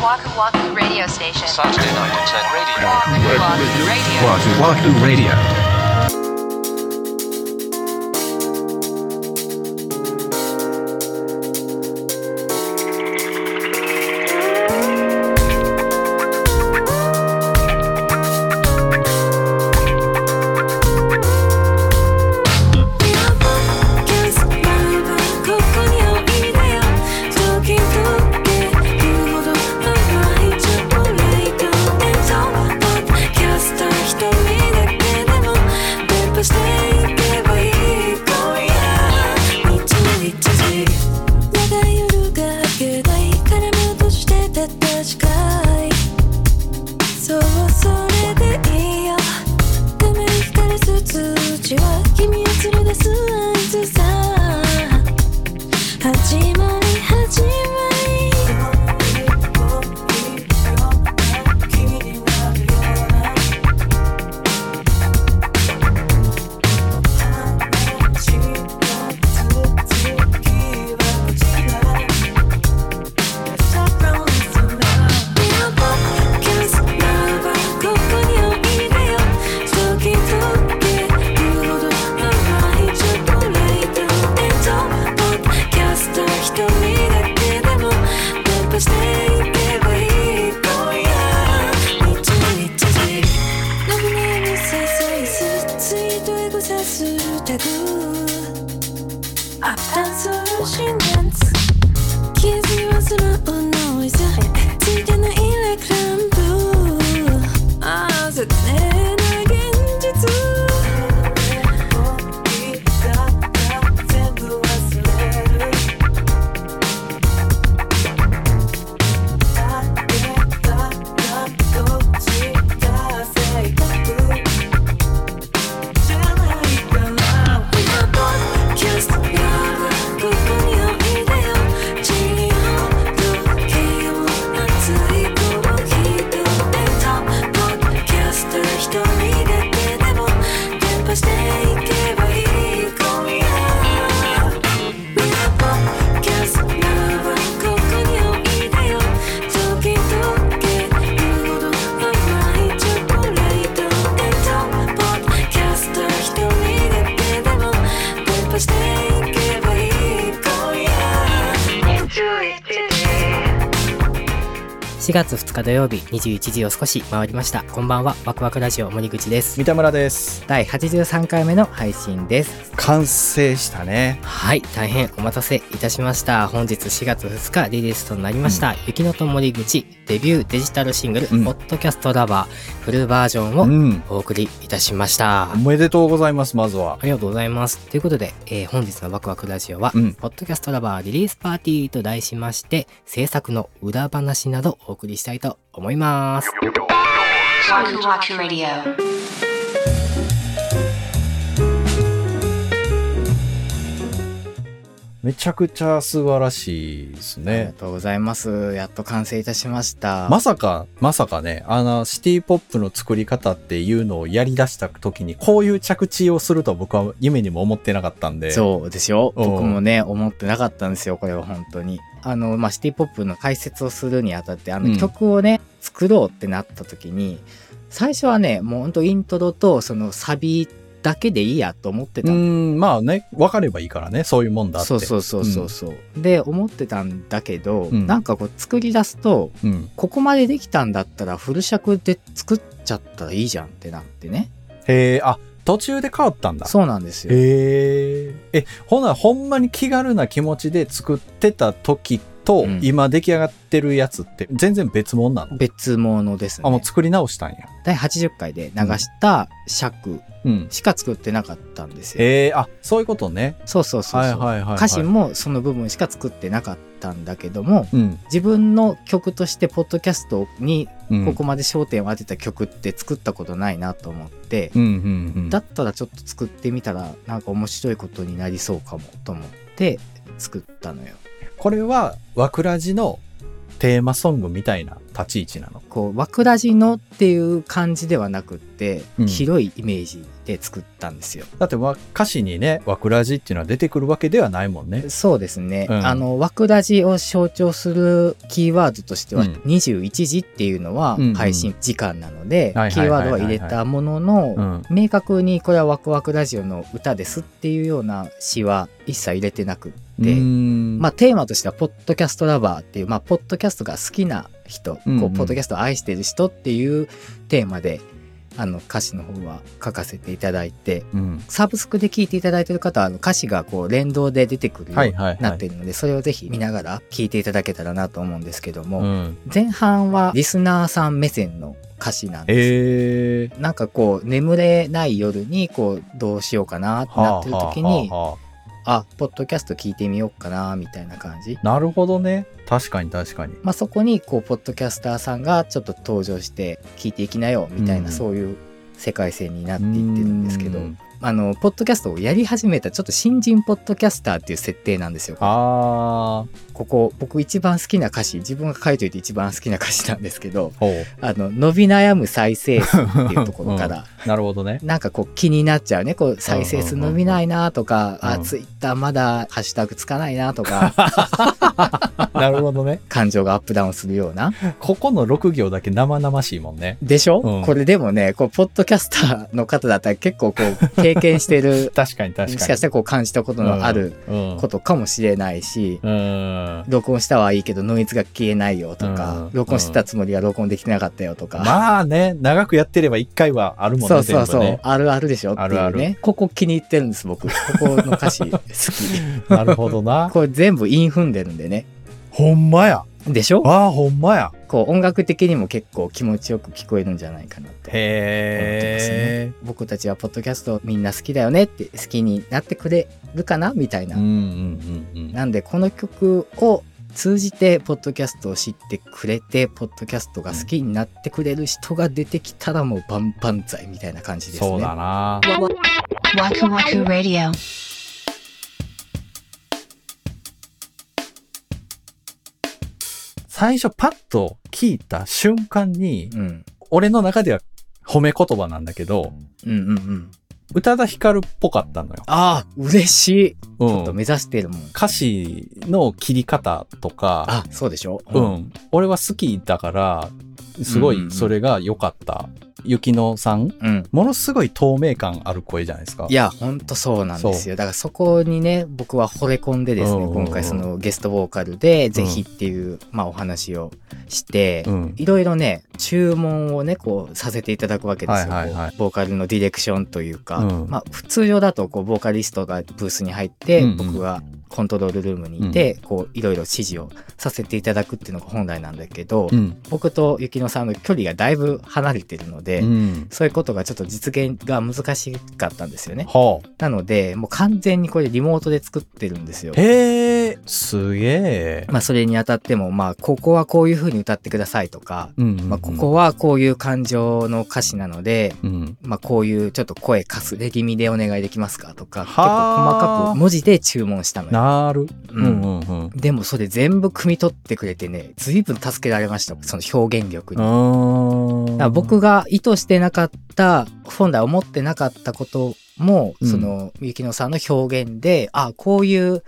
Waku Waku Radio Station. Saturday night at 10 radio. Waku Waku Radio. Wahoo Wahoo Radio. 4月2日土曜日21時を少し回りました。こんばんはワクワクラジオ森口です。三田村です。第83回目の配信です。完成したね。はい大変お待たせいたしました。本日4月2日リリースとなりました、雪のと森口デビューデジタルシングル、うん。ポッドキャストラバーフルバージョンうをん。お送りいたしました、おめでとうございますまずは。ありがとうございます。ということで、えー本日のワクワクラジオは、うん。ポッドキャストラバーリリースパーティーと題しまして、制作の裏話などお送りしたいと思います。めちゃくちゃ素晴らしいですありがねとうございます。やっと完成いたしました。まさかまさかねあのシティポップの作り方っていうのをやり出した時にこういう着地をするとは僕は夢にも思ってなかったんでそうですよ。うん僕もね、思ってなかったんですよ、これは本当に。あの、まあ、シティポップの解説をするにあたって、あのうん曲をね、作ろうってなった時に、最初はね、もう本当イントロとそのサビだけでいいやと思ってうたの。んまあね分かればいいからねそういうもんだって。そうそうそうそうそう、で思ってたんだけど、うん。なんかこう作り出すとうん、うんここまでできたんだったらフル尺で作っちゃったらいいじゃんってなってね。へえあ途中で変わったんだ。そうなんですよ。へええほなほんまに気軽な気持ちで作ってた時と、うん。今出来上がってるやつって全然別物なの、別物ですね。あもう作り直したんや。第80回で流した尺うん。しか作ってなかったんですよ、へえあそういうことね。そうそうそうそう、はいはいはい、はい、歌詞もその部分しか作ってなかったんだけどもうん、自分の曲としてポッドキャストにうん、ここまで焦点を当てた曲って作ったことないなと思って、うんうんうん。だったらちょっと作ってみたらなんか面白いことになりそうかもと思って作ったのよ。これは「わくらじ」のテーマソングみたいな立ち位置なの。こう、わくらじのっていう感じではなくって、うん。広いイメージで作ったんですよ。だってまあ歌詞にね、わくらじっていうのは出てくるわけではないもんね。そうですね。うん。あの、わくらじを象徴するキーワードとしては、うん。21時っていうのは配信時間なので、キーワードは入れたものの、うん。明確にこれはワクワクラジオの歌ですっていうような詩は一切入れてなくって、まあテーマとしては、ポッドキャストラバーっていう、まあ、ポッドキャストが好きな人、うんうん。こう、ポッドキャストを愛してる人っていうテーマで、あの、歌詞の方は書かせていただいて、うん。サブスクで聴いていただいてる方は、あの歌詞がこう、連動で出てくるようになっているので、それをぜひ見ながら聴いていただけたらなと思うんですけども、うん。前半はリスナーさん目線の歌詞なんですよ。えー。なんかこう眠れない夜にこうどうしようかなってなってる時にはあはあはあポッドキャスト聞いてみようかなみたいな感じあなるほどね。確かに確かに。まあそこにこうポッドキャスターさんがちょっと登場して聞いていきなよみたいな、うんそういう世界線になっていってるんですけどうんあのポッドキャストをやり始めたちょっと新人ポッドキャスターっていう設定なんですよあここ僕一番好きな歌詞自分が書いといて一番好きな歌詞なんですけどあ、の伸び悩む再生数っていうところから なるほどね。なんかこう気になっちゃうね。こう再生数伸びないなとか、あ、うんツイッターまだハッシュタグつかないなとか、なるほどね。感情がアップダウンするような。ここの6行だけ生々しいもんね。でしょ、うんこれでもね、こう、ポッドキャスターの方だったら結構こう、経験してる、確かに確かに。もしかしたらこう感じたことのあるうん。ことかもしれないし、うん。録音したはいいけどノイズが消えないよとか、うん録音してたつもりが録音できてなかったよとか。まあね、長くやってれば1回はあるもんね、そうそうそう、ね。あるあるでしょっていうね。あるあるここ気に入ってるんです、僕。ここの歌詞好き。なるほどな。これ全部韻踏んでるんでね。ほんまや。でしょ？ああ、ほんまや。こう音楽的にも結構気持ちよく聞こえるんじゃないかなって思ってますへね。僕たちはポッドキャストみんな好きだよねって好きになってくれるかなみたいな。うんうんうんうん。なんでこの曲を通じてポッドキャストを知ってくれてポッドキャストが好きになってくれる人が出てきたらもう万々歳みたいな感じですね。そうだな。最初パッと聞いた瞬間に、うん。俺の中では褒め言葉なんだけど、うんうんうん。宇多田ヒカルっぽかったのよ。ああ、嬉しい。ちうん。ょっと目指してるもん。歌詞の切り方とか、あ、そうでしょ？うん。俺は好きだから、すごうんうんうんいそれが良かった。雪乃さんうん。ものすごい透明感ある声じゃないですか。いや、ほんとそうなんですよ。だからそこにね、僕は惚れ込んでですね、うんうんうん今回そのゲストボーカルで、ぜひっていう、まあお話をして、うん。いろいろね、注文をね、こうさせていただくわけですよ。はいはいはいボーカルのディレクションというか、うんまあ普通常だと、こう、ボーカリストがブースに入って、うんうん僕がコントロールルームにいて、こう、いろいろ指示をさせていただくっていうのが本来なんだけど、うん。僕と雪乃さんの距離がだいぶ離れてるので、うん。そういうことがちょっと実現が難しかったんですよね。はあ。なので、もう完全にこれリモートで作ってるんですよ。へえ、すげえ。まあそれにあたっても、まあここはこういう風に歌ってくださいとか、うんうんうんまあここはこういう感情の歌詞なので、うん。まあこういうちょっと声かすれ気味でお願いできますかとか、結構はあ細かく文字で注文したのよ。なる。ううんんうんうん。でもそれ全部汲み取ってくれてね、随分助けられました。その表現力に。うーんだから僕が意図してなかった本来思ってなかったことも、うんその雪乃さんの表現であこういう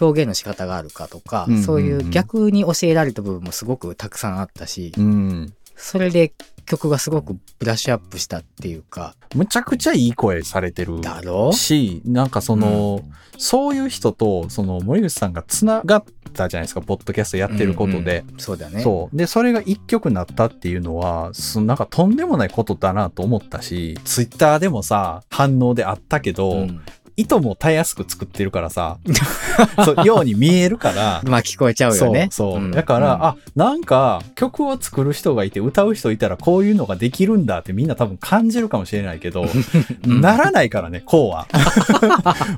表現の仕方があるかとか、うんうんうんそういう逆に教えられた部分もすごくたくさんあったし、うん。それで曲がすごくブラッシュアップしたっていうか。むちゃくちゃいい声されてるだろ？し、なんかその、そういう人と、その森口さんがつながったじゃないですか、ポッドキャストやってることで。うんうんそうだね。そう。で、それが一曲なったっていうのは、すなんかとんでもないことだなと思ったし、ツイッターでもさ、反応であったけど、うん意図もたやすく作ってるからさ、そう、ように見えるから、まあ聞こえちゃうよね。そうそう。ん。だから、うん。あ、なんか曲を作る人がいて歌う人いたらこういうのができるんだってみんな多分感じるかもしれないけど、うん。ならないからね、こうは。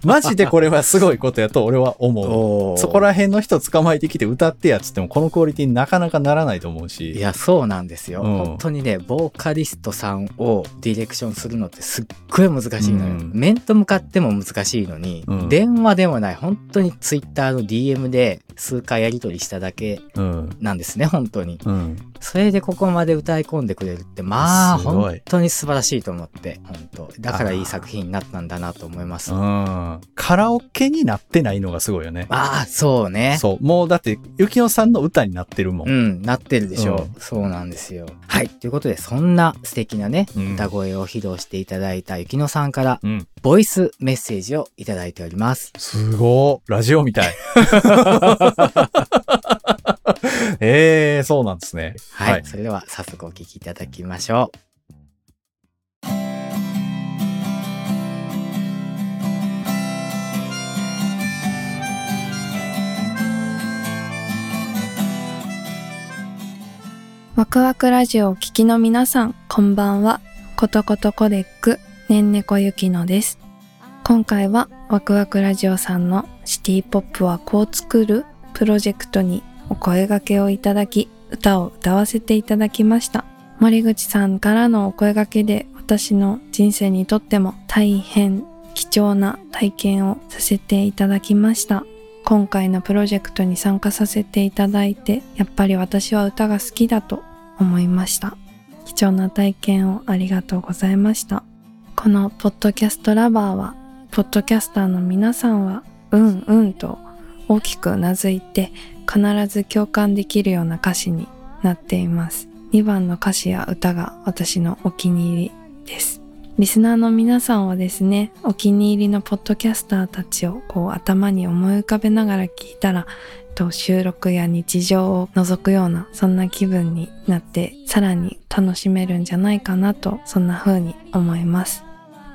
マジでこれはすごいことやと俺は思う。そこら辺の人捕まえてきて歌ってやっつってもこのクオリティになかなかならないと思うし。いやそうなんですよ、うん。本当にねボーカリストさんをディレクションするのってすっごい難しいのよ、うん。面と向かっても難しいのに、うん。電話でもない本当にツイッターの DM で数回やり取りしただけうん。なんですね、本当に。うん。それでここまで歌い込んでくれるって、まあ、本当に素晴らしいと思って、本当。だからいい作品になったんだなと思います。あうん。カラオケになってないのがすごいよね。あ、そうね。そう。もうだって、ゆきのさんの歌になってるもん。うん、なってるでしょう、うんそうなんですよ。はい。ということで、そんな素敵なね、うん歌声を披露していただいたゆきのさんから、うん。ボイスメッセージをいただいております。すごい。ラジオみたい。ええそうなんですね。はい。それでは、早速お聞きいただきましょう。ワクワクラジオをお聞きの皆さん、こんばんは。ことことコデック、ねんねこゆきのです。今回はワクワクラジオさんのシティポップはこう作るプロジェクトにお声掛けをいただき、歌を歌わせていただきました。森口さんからのお声掛けで私の人生にとっても大変貴重な体験をさせていただきました。今回のプロジェクトに参加させていただいて、やっぱり私は歌が好きだと思いました。貴重な体験をありがとうございました。このポッドキャストラバーは、ポッドキャスターの皆さんは、うんうんと大きくうなずいて、必ず共感できるような歌詞になっています。2番の歌詞や歌が私のお気に入りです。リスナーの皆さんはですね、お気に入りのポッドキャスターたちをこう頭に思い浮かべながら聞いたら、収録や日常を覗くようなそんな気分になってさらに楽しめるんじゃないかなとそんな風に思います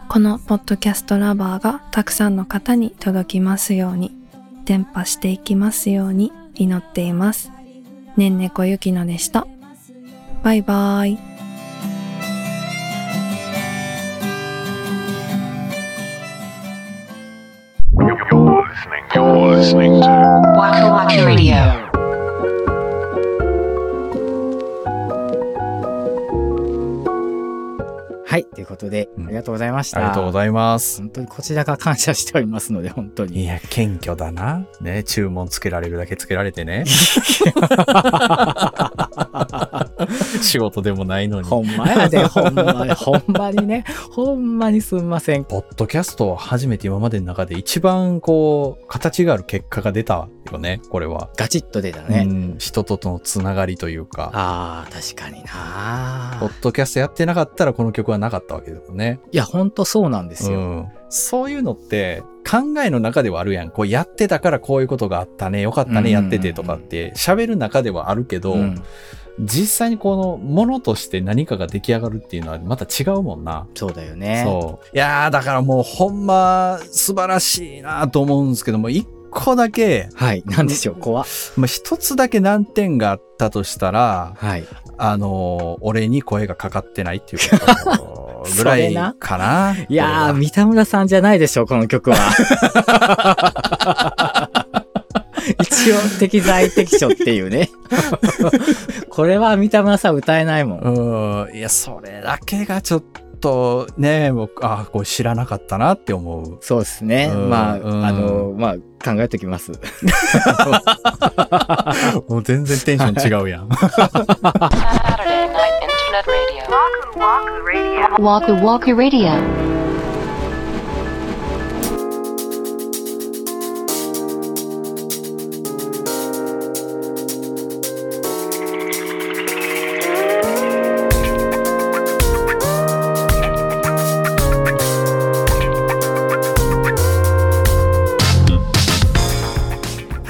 このポッドキャストラバーがたくさんの方に届きますように伝播していきますように祈っています。ねんねこゆきのでした。バイバーイ。はい。ということで、うんありがとうございました。ありがとうございます。本当にこちらが感謝しておりますので、本当に。いや、謙虚だな。ね、注文つけられるだけつけられてね。仕事でもないのに。ほんまやで、ほんまに、ほんまにね、ほんまにすんません。ポッドキャストは初めて今までの中で一番こう、形がある結果が出たよね、これは。ガチッと出たうね。ん、人とのつながりというか。ああ、確かになポッドキャストやってなかったらこの曲はなかったわけだよね。いや、ほんとそうなんですよ。うん。そういうのって考えの中ではあるやん。こうやってたからこういうことがあったね、よかったね、やっててとかって喋る中ではあるけど、うん実際にこのものとして何かが出来上がるっていうのはまた違うもんな。そうだよね。そう。いやー、だからもうほんま素晴らしいなと思うんですけども、一個だけ、はい。なんでしょう、怖っまあ、一つだけ難点があったとしたら、はい。あのー俺に声がかかってないっていうことぐらいかな。いやー、三田村さんじゃないでしょう、この曲は。一応、適材適所っていうね。これは三田村さん歌えないもん。うん。いや、それだけがちょっとね、僕、あこれ知らなかったなって思う。そうですね。うんまあ、うんあの、まあ、考えときます。もう全然テンション違うやん。Internet Radio. Waku Waku Radio.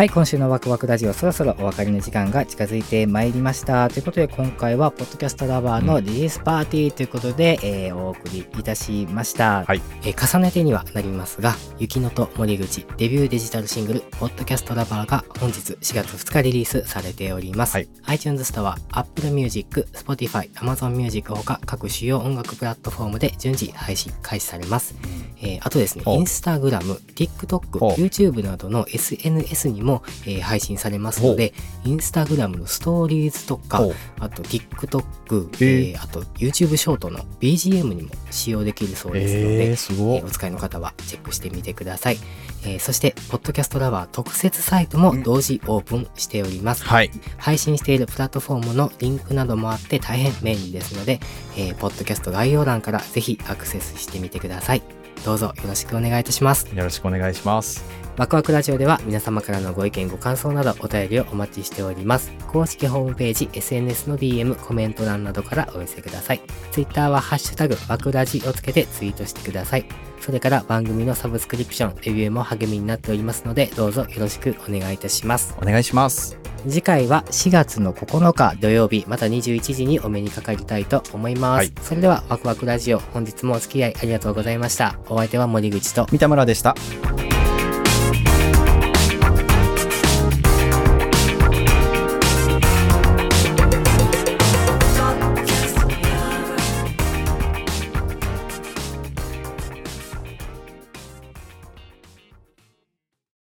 はい、今週のワクワクラジオ、そろそろお別れの時間が近づいてまいりました。ということで、今回は、ポッドキャストラバーのリリースパーティーということで、えーお送りいたしました。はいえー重ねてにはなりますが、雪乃と森口デビューデジタルシングル、ポッドキャストラバーが本日4月2日リリースされております。はい iTunes ストア、Apple Music、Spotify、Amazon Music ほか各主要音楽プラットフォームで順次配信開始されます。えーあとですね、お Instagram、TikTok、お YouTube などの SNS にもも、えー配信されますので、インスタグラムのストーリーズとかあと TikTok、へえーあと YouTube ショートの BGM にも使用できるそうですので、えー、すえーお。使いの方はチェックしてみてください。えーそして、ポッドキャストラバー特設サイトも同時オープンしております。はい。配信しているプラットフォームのリンクなどもあって大変便利ですので、えーポッドキャスト概要欄からぜひアクセスしてみてください。どうぞよろしくお願いいたします。よろしくお願いします。ワクワクラジオでは皆様からのご意見ご感想などお便りをお待ちしております。公式ホームページ、SNS の DM、コメント欄などからお寄せください。Twitter はハッシュタグワクラジをつけてツイートしてください。それから番組のサブスクリプション、レビューも励みになっておりますので、どうぞよろしくお願いいたします。お願いします。次回は4月の9日土曜日、また21時にお目にかかりたいと思います。はいそれではワクワクラジオ、本日もお付き合いありがとうございました。お相手は森口と三田村でした。「